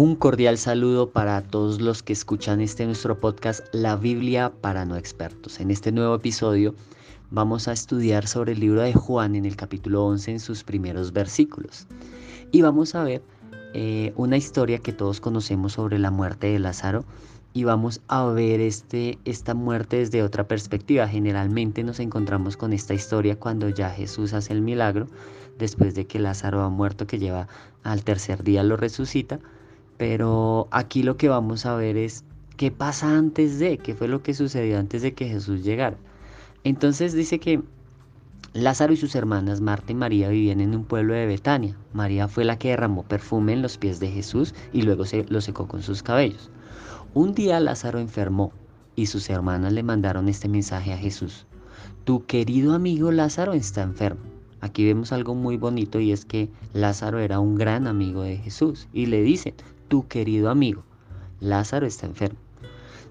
Un cordial saludo para todos los que escuchan este nuestro podcast La Biblia para no expertos. En este nuevo episodio vamos a estudiar sobre el libro de Juan en el capítulo 11 en sus primeros versículos. Y vamos a ver eh, una historia que todos conocemos sobre la muerte de Lázaro y vamos a ver este, esta muerte desde otra perspectiva. Generalmente nos encontramos con esta historia cuando ya Jesús hace el milagro, después de que Lázaro ha muerto, que lleva al tercer día lo resucita pero aquí lo que vamos a ver es qué pasa antes de, qué fue lo que sucedió antes de que Jesús llegara. Entonces dice que Lázaro y sus hermanas Marta y María vivían en un pueblo de Betania. María fue la que derramó perfume en los pies de Jesús y luego se lo secó con sus cabellos. Un día Lázaro enfermó y sus hermanas le mandaron este mensaje a Jesús. Tu querido amigo Lázaro está enfermo. Aquí vemos algo muy bonito y es que Lázaro era un gran amigo de Jesús y le dicen, tu querido amigo, Lázaro está enfermo.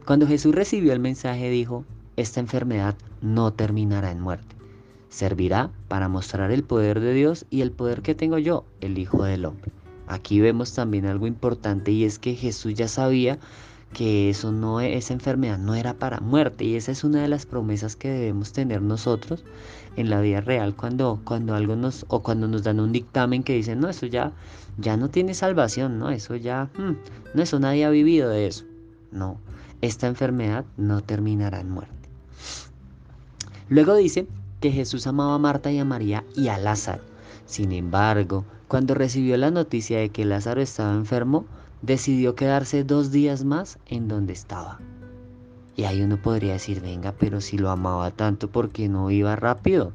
Cuando Jesús recibió el mensaje dijo, esta enfermedad no terminará en muerte. Servirá para mostrar el poder de Dios y el poder que tengo yo, el Hijo del Hombre. Aquí vemos también algo importante y es que Jesús ya sabía que eso no esa enfermedad no era para muerte y esa es una de las promesas que debemos tener nosotros en la vida real cuando cuando algo nos o cuando nos dan un dictamen que dicen no eso ya ya no tiene salvación no eso ya hmm, no eso nadie ha vivido de eso no esta enfermedad no terminará en muerte. Luego dice que Jesús amaba a Marta y a María y a Lázaro. Sin embargo cuando recibió la noticia de que Lázaro estaba enfermo decidió quedarse dos días más en donde estaba. Y ahí uno podría decir, venga, pero si lo amaba tanto, ¿por qué no iba rápido?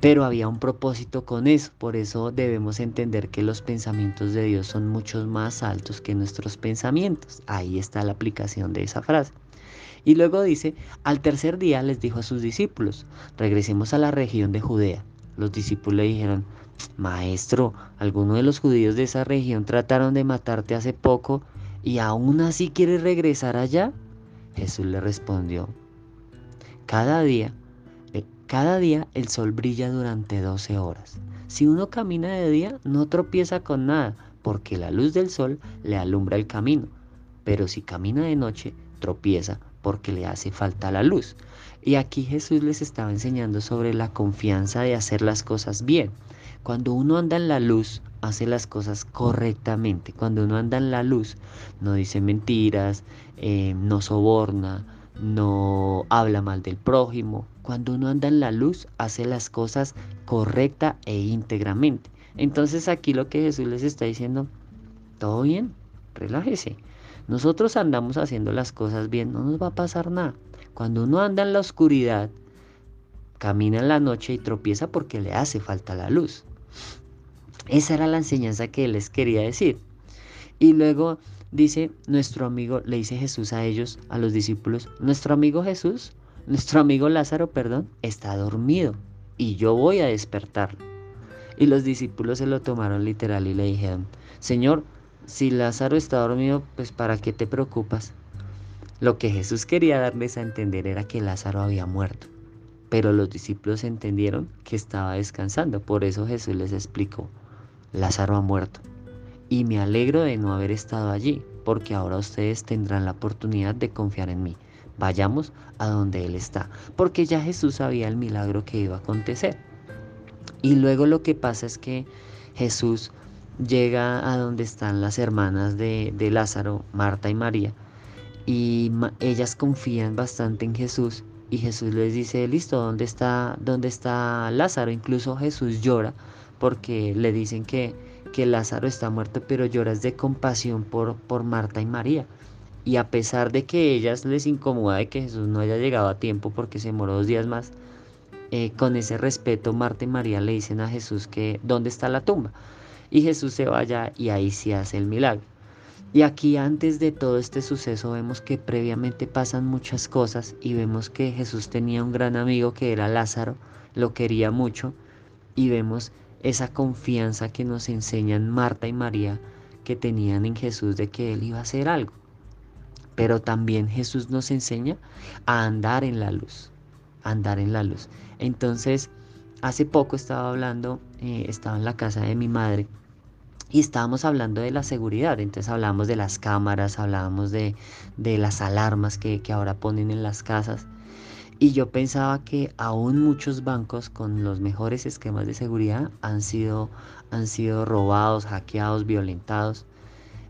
Pero había un propósito con eso, por eso debemos entender que los pensamientos de Dios son mucho más altos que nuestros pensamientos. Ahí está la aplicación de esa frase. Y luego dice, al tercer día les dijo a sus discípulos, regresemos a la región de Judea. Los discípulos le dijeron, Maestro, algunos de los judíos de esa región trataron de matarte hace poco y aún así quieres regresar allá. Jesús le respondió, cada día, eh, cada día el sol brilla durante 12 horas. Si uno camina de día, no tropieza con nada, porque la luz del sol le alumbra el camino. Pero si camina de noche, tropieza porque le hace falta la luz. Y aquí Jesús les estaba enseñando sobre la confianza de hacer las cosas bien. Cuando uno anda en la luz, hace las cosas correctamente. Cuando uno anda en la luz, no dice mentiras, eh, no soborna, no habla mal del prójimo. Cuando uno anda en la luz, hace las cosas correcta e íntegramente. Entonces aquí lo que Jesús les está diciendo, todo bien, relájese. Nosotros andamos haciendo las cosas bien, no nos va a pasar nada. Cuando uno anda en la oscuridad, camina en la noche y tropieza porque le hace falta la luz. Esa era la enseñanza que les quería decir. Y luego dice nuestro amigo, le dice Jesús a ellos, a los discípulos, nuestro amigo Jesús, nuestro amigo Lázaro, perdón, está dormido y yo voy a despertarlo. Y los discípulos se lo tomaron literal y le dijeron, Señor, si Lázaro está dormido, pues ¿para qué te preocupas? Lo que Jesús quería darles a entender era que Lázaro había muerto. Pero los discípulos entendieron que estaba descansando. Por eso Jesús les explicó, Lázaro ha muerto. Y me alegro de no haber estado allí, porque ahora ustedes tendrán la oportunidad de confiar en mí. Vayamos a donde Él está, porque ya Jesús sabía el milagro que iba a acontecer. Y luego lo que pasa es que Jesús llega a donde están las hermanas de, de Lázaro, Marta y María, y ellas confían bastante en Jesús y Jesús les dice, listo, ¿dónde está, dónde está Lázaro? Incluso Jesús llora porque le dicen que, que Lázaro está muerto, pero lloras de compasión por, por Marta y María. Y a pesar de que ellas les incomoda de que Jesús no haya llegado a tiempo porque se demoró dos días más, eh, con ese respeto Marta y María le dicen a Jesús que dónde está la tumba. Y Jesús se vaya y ahí sí hace el milagro. Y aquí antes de todo este suceso vemos que previamente pasan muchas cosas y vemos que Jesús tenía un gran amigo que era Lázaro, lo quería mucho y vemos esa confianza que nos enseñan Marta y María que tenían en Jesús de que Él iba a hacer algo. Pero también Jesús nos enseña a andar en la luz, andar en la luz. Entonces, hace poco estaba hablando, eh, estaba en la casa de mi madre y estábamos hablando de la seguridad, entonces hablábamos de las cámaras, hablábamos de, de las alarmas que, que ahora ponen en las casas. Y yo pensaba que aún muchos bancos con los mejores esquemas de seguridad han sido, han sido robados, hackeados, violentados.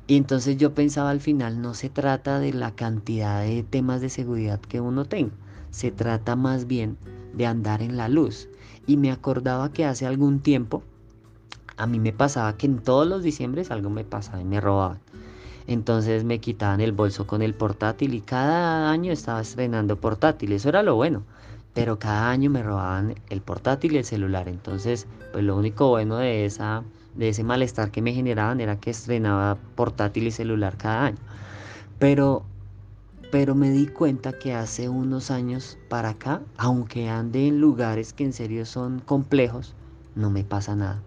Y entonces yo pensaba al final, no se trata de la cantidad de temas de seguridad que uno tenga, se trata más bien de andar en la luz. Y me acordaba que hace algún tiempo a mí me pasaba que en todos los diciembres algo me pasaba y me robaban. Entonces me quitaban el bolso con el portátil y cada año estaba estrenando portátil. Eso era lo bueno. Pero cada año me robaban el portátil y el celular. Entonces, pues lo único bueno de, esa, de ese malestar que me generaban era que estrenaba portátil y celular cada año. Pero, pero me di cuenta que hace unos años para acá, aunque ande en lugares que en serio son complejos, no me pasa nada.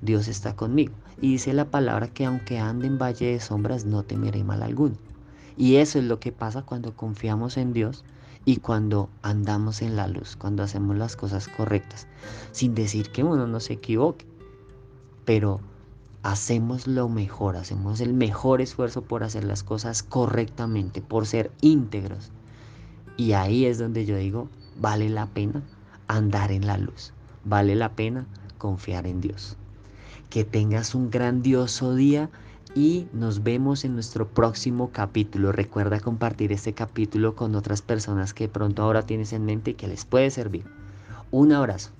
Dios está conmigo. Y dice la palabra que aunque ande en valle de sombras, no temeré mal alguno. Y eso es lo que pasa cuando confiamos en Dios y cuando andamos en la luz, cuando hacemos las cosas correctas, sin decir que uno no se equivoque, pero hacemos lo mejor, hacemos el mejor esfuerzo por hacer las cosas correctamente, por ser íntegros. Y ahí es donde yo digo, vale la pena andar en la luz, vale la pena confiar en Dios. Que tengas un grandioso día y nos vemos en nuestro próximo capítulo. Recuerda compartir este capítulo con otras personas que pronto ahora tienes en mente y que les puede servir. Un abrazo.